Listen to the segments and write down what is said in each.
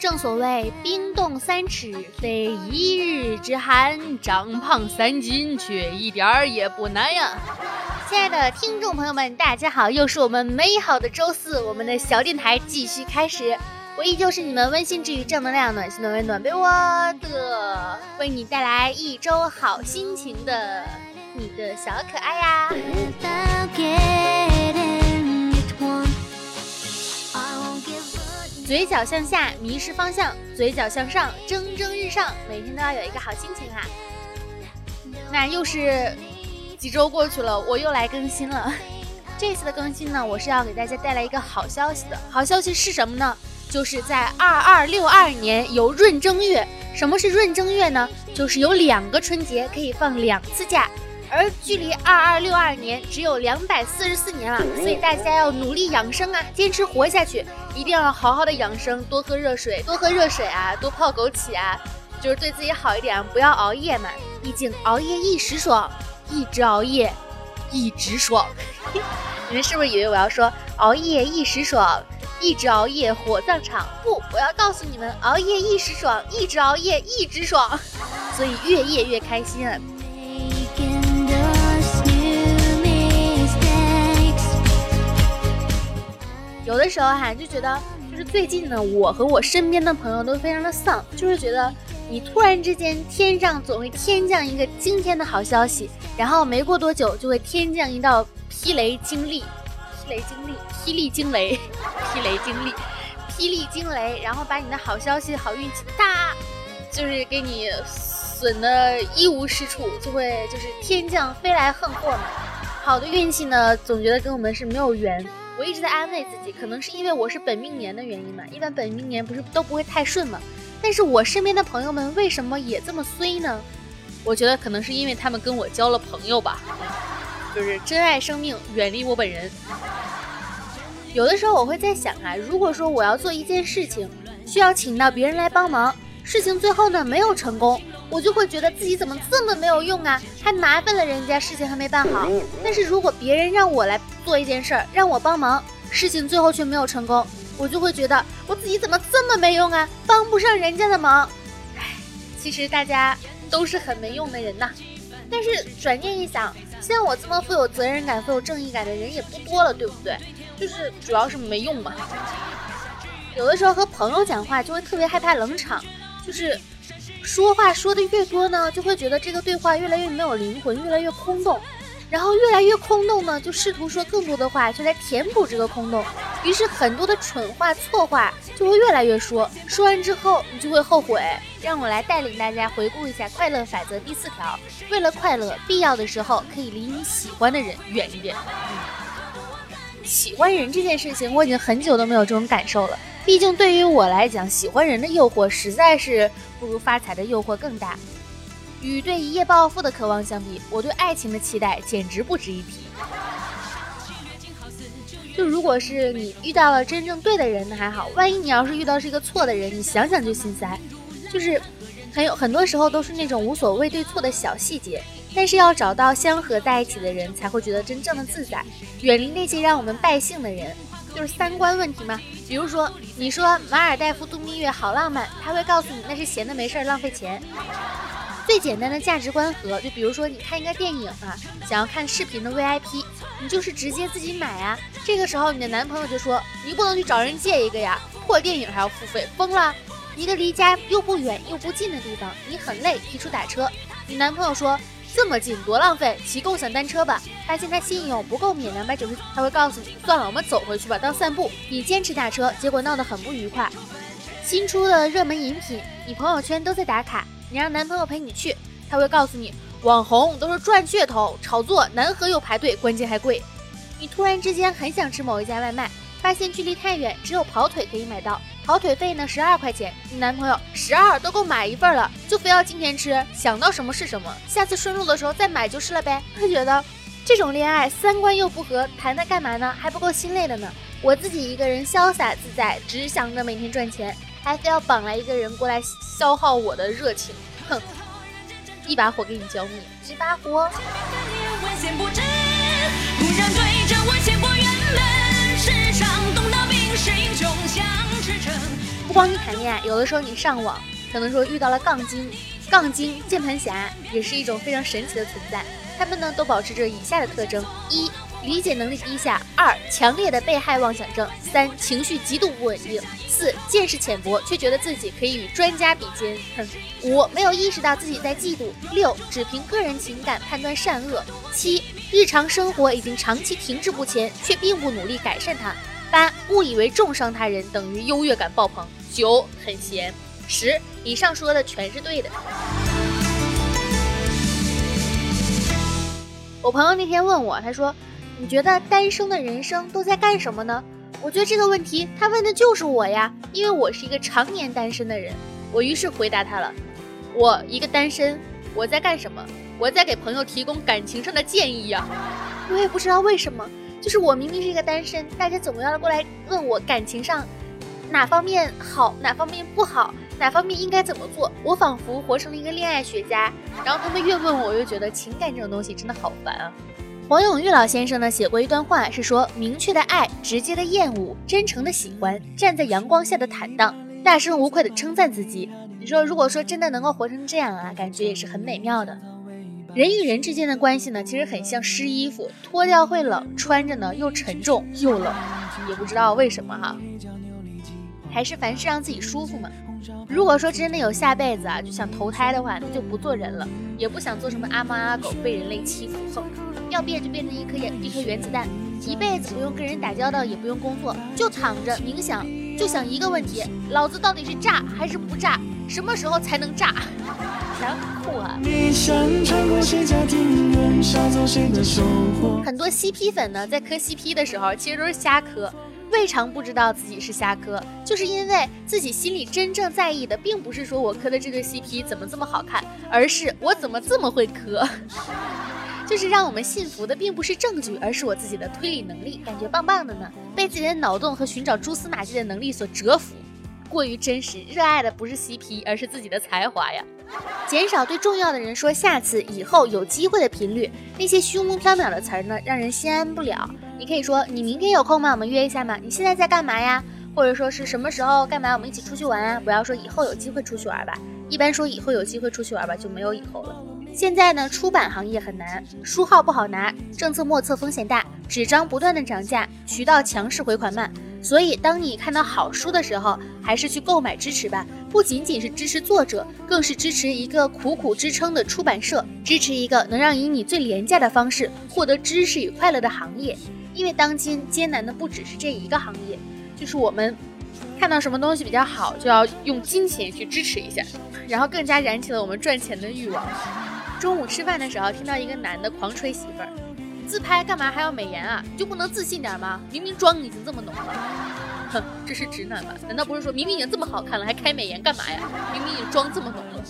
正所谓冰冻三尺非一日之寒，长胖三斤却一点儿也不难呀！亲爱的听众朋友们，大家好，又是我们美好的周四，我们的小电台继续开始，我依旧是你们温馨治愈、正能量、暖心暖胃暖被窝的，为你带来一周好心情的你的小可爱呀！嘴角向下，迷失方向；嘴角向上，蒸蒸日上。每天都要有一个好心情啊！那又是几周过去了，我又来更新了。这次的更新呢，我是要给大家带来一个好消息的。好消息是什么呢？就是在二二六二年有闰正月。什么是闰正月呢？就是有两个春节可以放两次假。而距离二二六二年只有两百四十四年了，所以大家要努力养生啊，坚持活下去，一定要好好的养生，多喝热水，多喝热水啊，多泡枸杞啊，就是对自己好一点，不要熬夜嘛，毕竟熬夜一时爽，一直熬夜一直爽。你们是不是以为我要说熬夜一时爽，一直熬夜火葬场？不，我要告诉你们，熬夜一时爽，一直熬夜一直爽，所以越夜越开心啊。有的时候哈，就觉得就是最近呢，我和我身边的朋友都非常的丧，就是觉得你突然之间天上总会天降一个惊天的好消息，然后没过多久就会天降一道霹雷惊力，霹雷惊力，霹雳惊雷，霹雷惊力，霹雳惊雷，然后把你的好消息、好运气哒，就是给你损的一无是处，就会就是天降飞来横祸嘛。好的运气呢，总觉得跟我们是没有缘。我一直在安慰自己，可能是因为我是本命年的原因嘛。一般本命年不是都不会太顺吗？但是我身边的朋友们为什么也这么衰呢？我觉得可能是因为他们跟我交了朋友吧，就是珍爱生命，远离我本人。有的时候我会在想啊，如果说我要做一件事情，需要请到别人来帮忙，事情最后呢没有成功，我就会觉得自己怎么这么没有用啊，还麻烦了人家，事情还没办好。但是如果别人让我来，做一件事儿让我帮忙，事情最后却没有成功，我就会觉得我自己怎么这么没用啊，帮不上人家的忙。唉，其实大家都是很没用的人呐。但是转念一想，像我这么富有责任感、富有正义感的人也不多了，对不对？就是主要是没用嘛。有的时候和朋友讲话就会特别害怕冷场，就是说话说的越多呢，就会觉得这个对话越来越没有灵魂，越来越空洞。然后越来越空洞呢，就试图说更多的话，就来填补这个空洞。于是很多的蠢话、错话就会越来越说，说完之后你就会后悔。让我来带领大家回顾一下快乐法则第四条：为了快乐，必要的时候可以离你喜欢的人远一点。喜欢人这件事情，我已经很久都没有这种感受了。毕竟对于我来讲，喜欢人的诱惑实在是不如发财的诱惑更大。与对一夜暴富的渴望相比，我对爱情的期待简直不值一提。就如果是你遇到了真正对的人，那还好；万一你要是遇到是一个错的人，你想想就心塞。就是很有很多时候都是那种无所谓对错的小细节，但是要找到相合在一起的人，才会觉得真正的自在。远离那些让我们败兴的人，就是三观问题嘛。比如说，你说马尔代夫度蜜月好浪漫，他会告诉你那是闲的没事儿浪费钱。最简单的价值观和，就比如说你看一个电影啊，想要看视频的 VIP，你就是直接自己买啊。这个时候你的男朋友就说，你不能去找人借一个呀，破电影还要付费，疯了！一个离家又不远又不近的地方，你很累，提出打车，你男朋友说这么近多浪费，骑共享单车吧。发现他信用不够免两百九十，他会告诉你，算了，我们走回去吧，当散步。你坚持打车，结果闹得很不愉快。新出的热门饮品，你朋友圈都在打卡。你让男朋友陪你去，他会告诉你网红都是赚噱头、炒作，难喝又排队，关键还贵。你突然之间很想吃某一家外卖，发现距离太远，只有跑腿可以买到，跑腿费呢十二块钱。你男朋友十二都够买一份了，就非要今天吃，想到什么是什么，下次顺路的时候再买就是了呗。他觉得这种恋爱三观又不合，谈它干嘛呢？还不够心累的呢。我自己一个人潇洒自在，只想着每天赚钱。还非要绑来一个人过来消耗我的热情，哼！一把火给你浇灭，一把火。不光你谈恋爱，有的时候你上网，可能说遇到了杠精、杠精、键盘侠，也是一种非常神奇的存在。他们呢都保持着以下的特征：一、理解能力低下；二、强烈的被害妄想症；三、情绪极度不稳定；四、见识浅薄，却觉得自己可以与专家比肩；哼五、没有意识到自己在嫉妒；六、只凭个人情感判断善恶；七、日常生活已经长期停滞不前，却并不努力改善它；八、误以为重伤他人等于优越感爆棚；九、很闲；十、以上说的全是对的。我朋友那天问我，他说：“你觉得单身的人生都在干什么呢？”我觉得这个问题他问的就是我呀，因为我是一个常年单身的人。我于是回答他了：“我一个单身，我在干什么？我在给朋友提供感情上的建议呀。”我也不知道为什么，就是我明明是一个单身，大家总要过来问我感情上哪方面好，哪方面不好。哪方面应该怎么做？我仿佛活成了一个恋爱学家。然后他们越问我，我越觉得情感这种东西真的好烦啊。黄永玉老先生呢写过一段话，是说明确的爱、直接的厌恶、真诚的喜欢、站在阳光下的坦荡、大声无愧的称赞自己。你说，如果说真的能够活成这样啊，感觉也是很美妙的。人与人之间的关系呢，其实很像湿衣服，脱掉会冷，穿着呢又沉重又冷，也不知道为什么哈。还是凡事让自己舒服嘛。如果说真的有下辈子啊，就想投胎的话，那就不做人了，也不想做什么阿猫阿狗，被人类欺负。哼，要变就变成一颗原一颗原子弹，一辈子不用跟人打交道，也不用工作，就躺着冥想，就想一个问题：老子到底是炸还是不炸？什么时候才能炸？想酷啊！很多 CP 粉呢，在磕 CP 的时候，其实都是瞎磕。未尝不知道自己是瞎磕，就是因为自己心里真正在意的，并不是说我磕的这对 CP 怎么这么好看，而是我怎么这么会磕。就是让我们信服的，并不是证据，而是我自己的推理能力，感觉棒棒的呢。被自己的脑洞和寻找蛛丝马迹的能力所折服。过于真实，热爱的不是 CP，而是自己的才华呀。减少对重要的人说下次、以后、有机会的频率，那些虚无缥缈的词儿呢，让人心安不了。你可以说你明天有空吗？我们约一下嘛。你现在在干嘛呀？或者说是什么时候干嘛？我们一起出去玩啊！不要说以后有机会出去玩吧，一般说以后有机会出去玩吧，就没有以后了。现在呢，出版行业很难，书号不好拿，政策莫测，风险大，纸张不断的涨价，渠道强势，回款慢。所以，当你看到好书的时候，还是去购买支持吧。不仅仅是支持作者，更是支持一个苦苦支撑的出版社，支持一个能让以你最廉价的方式获得知识与快乐的行业。因为当今艰难的不只是这一个行业，就是我们看到什么东西比较好，就要用金钱去支持一下，然后更加燃起了我们赚钱的欲望。中午吃饭的时候，听到一个男的狂吹媳妇儿。自拍干嘛还要美颜啊？你就不能自信点吗？明明妆已经这么浓了，哼，这是直男吧？难道不是说明明已经这么好看了，还开美颜干嘛呀？明明已经妆这么浓了。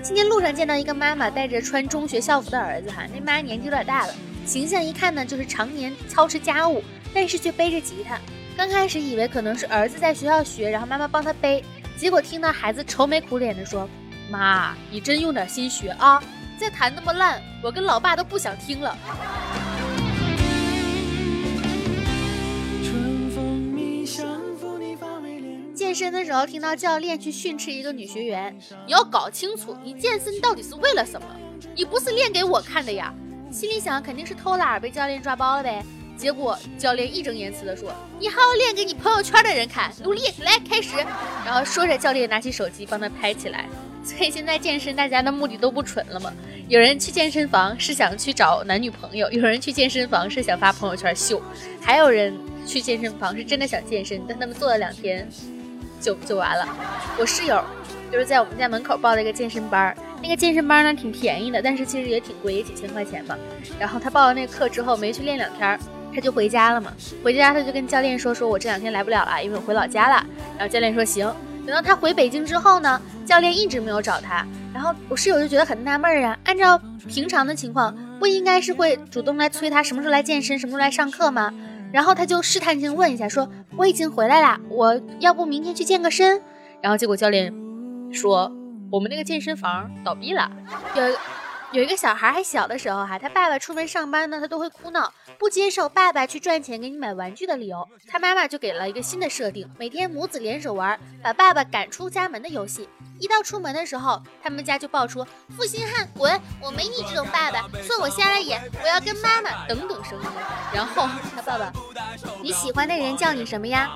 今天路上见到一个妈妈带着穿中学校服的儿子，哈，那妈年纪有点大了，形象一看呢就是常年操持家务，但是却背着吉他。刚开始以为可能是儿子在学校学，然后妈妈帮他背，结果听到孩子愁眉苦脸的说：“妈，你真用点心学啊。”再弹那么烂，我跟老爸都不想听了。健身的时候听到教练去训斥一个女学员，你要搞清楚你健身到底是为了什么？你不是练给我看的呀！心里想肯定是偷懒被教练抓包了呗。结果教练义正言辞的说：“你还要练给你朋友圈的人看，努力来开始。”然后说着，教练拿起手机帮他拍起来。所以现在健身，大家的目的都不纯了嘛？有人去健身房是想去找男女朋友，有人去健身房是想发朋友圈秀，还有人去健身房是真的想健身，但他们做了两天就就完了。我室友就是在我们家门口报了一个健身班，那个健身班呢挺便宜的，但是其实也挺贵，也几千块钱嘛。然后他报了那个课之后，没去练两天，他就回家了嘛。回家他就跟教练说：“说我这两天来不了了，因为我回老家了。”然后教练说：“行。”等到他回北京之后呢，教练一直没有找他，然后我室友就觉得很纳闷儿啊。按照平常的情况，不应该是会主动来催他什么时候来健身，什么时候来上课吗？然后他就试探性问一下，说我已经回来了，我要不明天去健个身？然后结果教练说我们那个健身房倒闭了，有有一个小孩还小的时候哈，他爸爸出门上班呢，他都会哭闹，不接受爸爸去赚钱给你买玩具的理由。他妈妈就给了一个新的设定，每天母子联手玩把爸爸赶出家门的游戏。一到出门的时候，他们家就爆出“负心汉滚，我没你这种爸爸，算我瞎了眼，我要跟妈妈”等等声音。然后他爸爸，你喜欢的人叫你什么呀？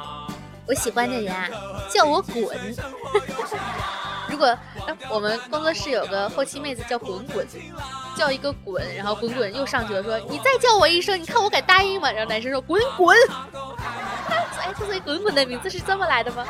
我喜欢的人啊，叫我滚。如果我们工作室有个后期妹子叫滚滚，叫一个滚，然后滚滚又上去了，说你再叫我一声，你看我敢答应吗？然后男生说滚滚。哎，所以滚滚的名字是这么来的吗？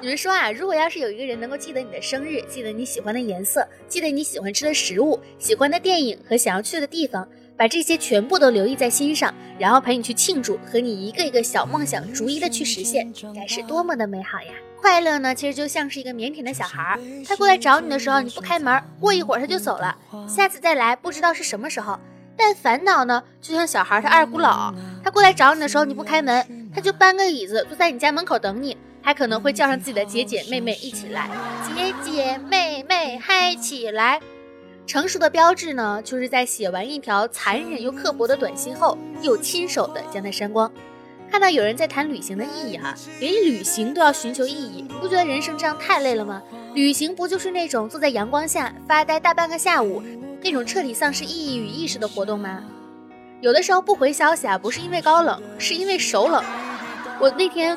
你们说啊，如果要是有一个人能够记得你的生日，记得你喜欢的颜色，记得你喜欢吃的食物、喜欢的电影和想要去的地方，把这些全部都留意在心上，然后陪你去庆祝，和你一个一个小梦想逐一的去实现，该是多么的美好呀！快乐呢，其实就像是一个腼腆的小孩儿，他过来找你的时候，你不开门，过一会儿他就走了，下次再来不知道是什么时候。但烦恼呢，就像小孩他二姑姥，他过来找你的时候，你不开门，他就搬个椅子坐在你家门口等你。还可能会叫上自己的姐姐妹妹一起来，姐姐妹妹嗨起来。成熟的标志呢，就是在写完一条残忍又刻薄的短信后，又亲手的将它删光。看到有人在谈旅行的意义哈，连旅行都要寻求意义，不觉得人生这样太累了吗？旅行不就是那种坐在阳光下发呆大半个下午，那种彻底丧失意义与意识的活动吗？有的时候不回消息啊，不是因为高冷，是因为手冷。我那天。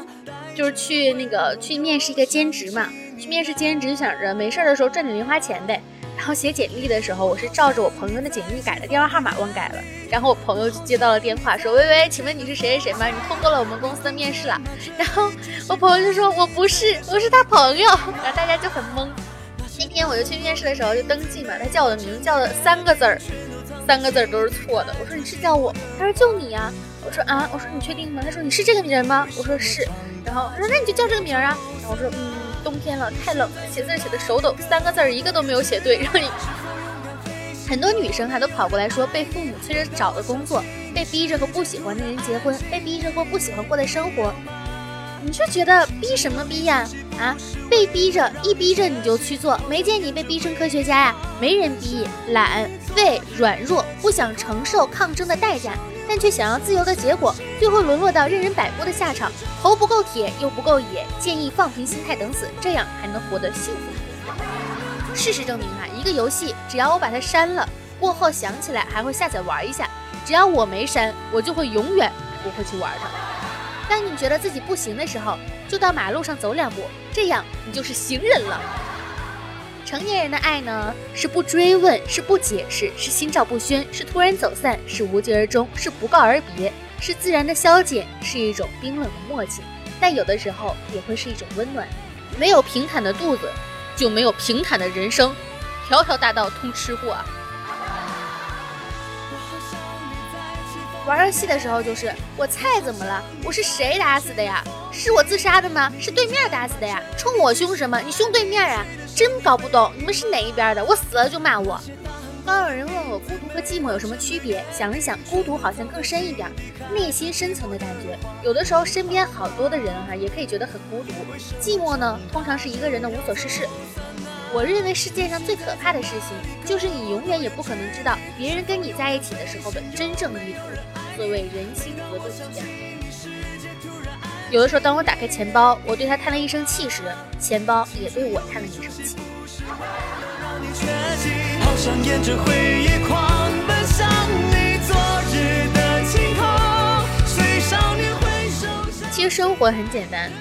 就是去那个去面试一个兼职嘛，去面试兼职就想着没事的时候赚点零花钱呗。然后写简历的时候，我是照着我朋友的简历改的，电话号码忘改了。然后我朋友就接到了电话，说：“喂喂，请问你是谁谁谁吗？你通过了我们公司的面试了。” 然后我朋友就说：“我不是，我是他朋友。”然后大家就很懵。那天我就去面试的时候就登记嘛，他叫我的名字叫了三个字儿，三个字儿都是错的。我说：“你是叫我？”他说：“就你呀。”我说：“啊。”我说：“你确定吗？”他说：“你是这个人吗？”我说：“是。”然后他说：“那你就叫这个名儿啊。”然后我说：“嗯，冬天了，太冷了，写字写的手抖，三个字儿一个都没有写对。”让你很多女生还都跑过来说被父母催着找的工作，被逼着和不喜欢的人结婚，被逼着过不喜欢过的生活。你却觉得逼什么逼呀？啊，被逼着一逼着你就去做，没见你被逼成科学家呀？没人逼，懒、废、软弱，不想承受抗争的代价。但却想要自由的结果，最后沦落到任人摆布的下场。头不够铁，又不够野，建议放平心态等死，这样还能活得幸福。事实证明啊，一个游戏只要我把它删了，过后想起来还会下载玩一下；只要我没删，我就会永远不会去玩它。当你觉得自己不行的时候，就到马路上走两步，这样你就是行人了。成年人的爱呢，是不追问，是不解释，是心照不宣，是突然走散，是无疾而终，是不告而别，是自然的消减，是一种冰冷的默契。但有的时候也会是一种温暖。没有平坦的肚子，就没有平坦的人生。条条大道通吃货啊！玩游戏的时候就是我菜怎么了？我是谁打死的呀？是我自杀的吗？是对面打死的呀？冲我凶什么？你凶对面啊？真搞不懂你们是哪一边的，我死了就骂我。刚有人问我孤独和寂寞有什么区别，想了想，孤独好像更深一点，内心深层的感觉。有的时候身边好多的人哈，也可以觉得很孤独。寂寞呢，通常是一个人的无所事事。我认为世界上最可怕的事情，就是你永远也不可能知道别人跟你在一起的时候的真正意图。所谓人心隔肚皮呀。有的时候，当我打开钱包，我对他叹了一声气时，钱包也对我叹了一声气。其实生活很简单，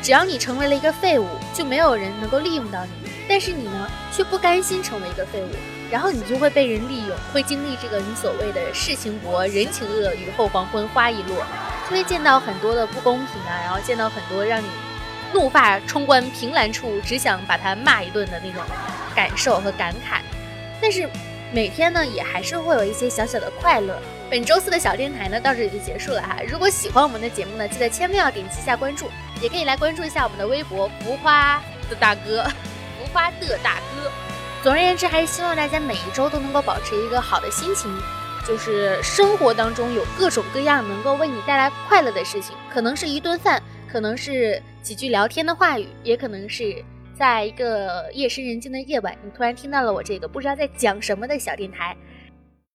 只要你成为了一个废物，就没有人能够利用到你。但是你呢，却不甘心成为一个废物，然后你就会被人利用，会经历这个你所谓的世情薄、人情恶、雨后黄昏花易落。会见到很多的不公平啊，然后见到很多让你怒发冲冠、凭栏处只想把他骂一顿的那种感受和感慨。但是每天呢，也还是会有一些小小的快乐。本周四的小电台呢，到这里就结束了哈。如果喜欢我们的节目呢，记得千万要点击一下关注，也可以来关注一下我们的微博“浮夸的大哥”，浮夸的大哥。总而言之，还是希望大家每一周都能够保持一个好的心情。就是生活当中有各种各样能够为你带来快乐的事情，可能是一顿饭，可能是几句聊天的话语，也可能是在一个夜深人静的夜晚，你突然听到了我这个不知道在讲什么的小电台，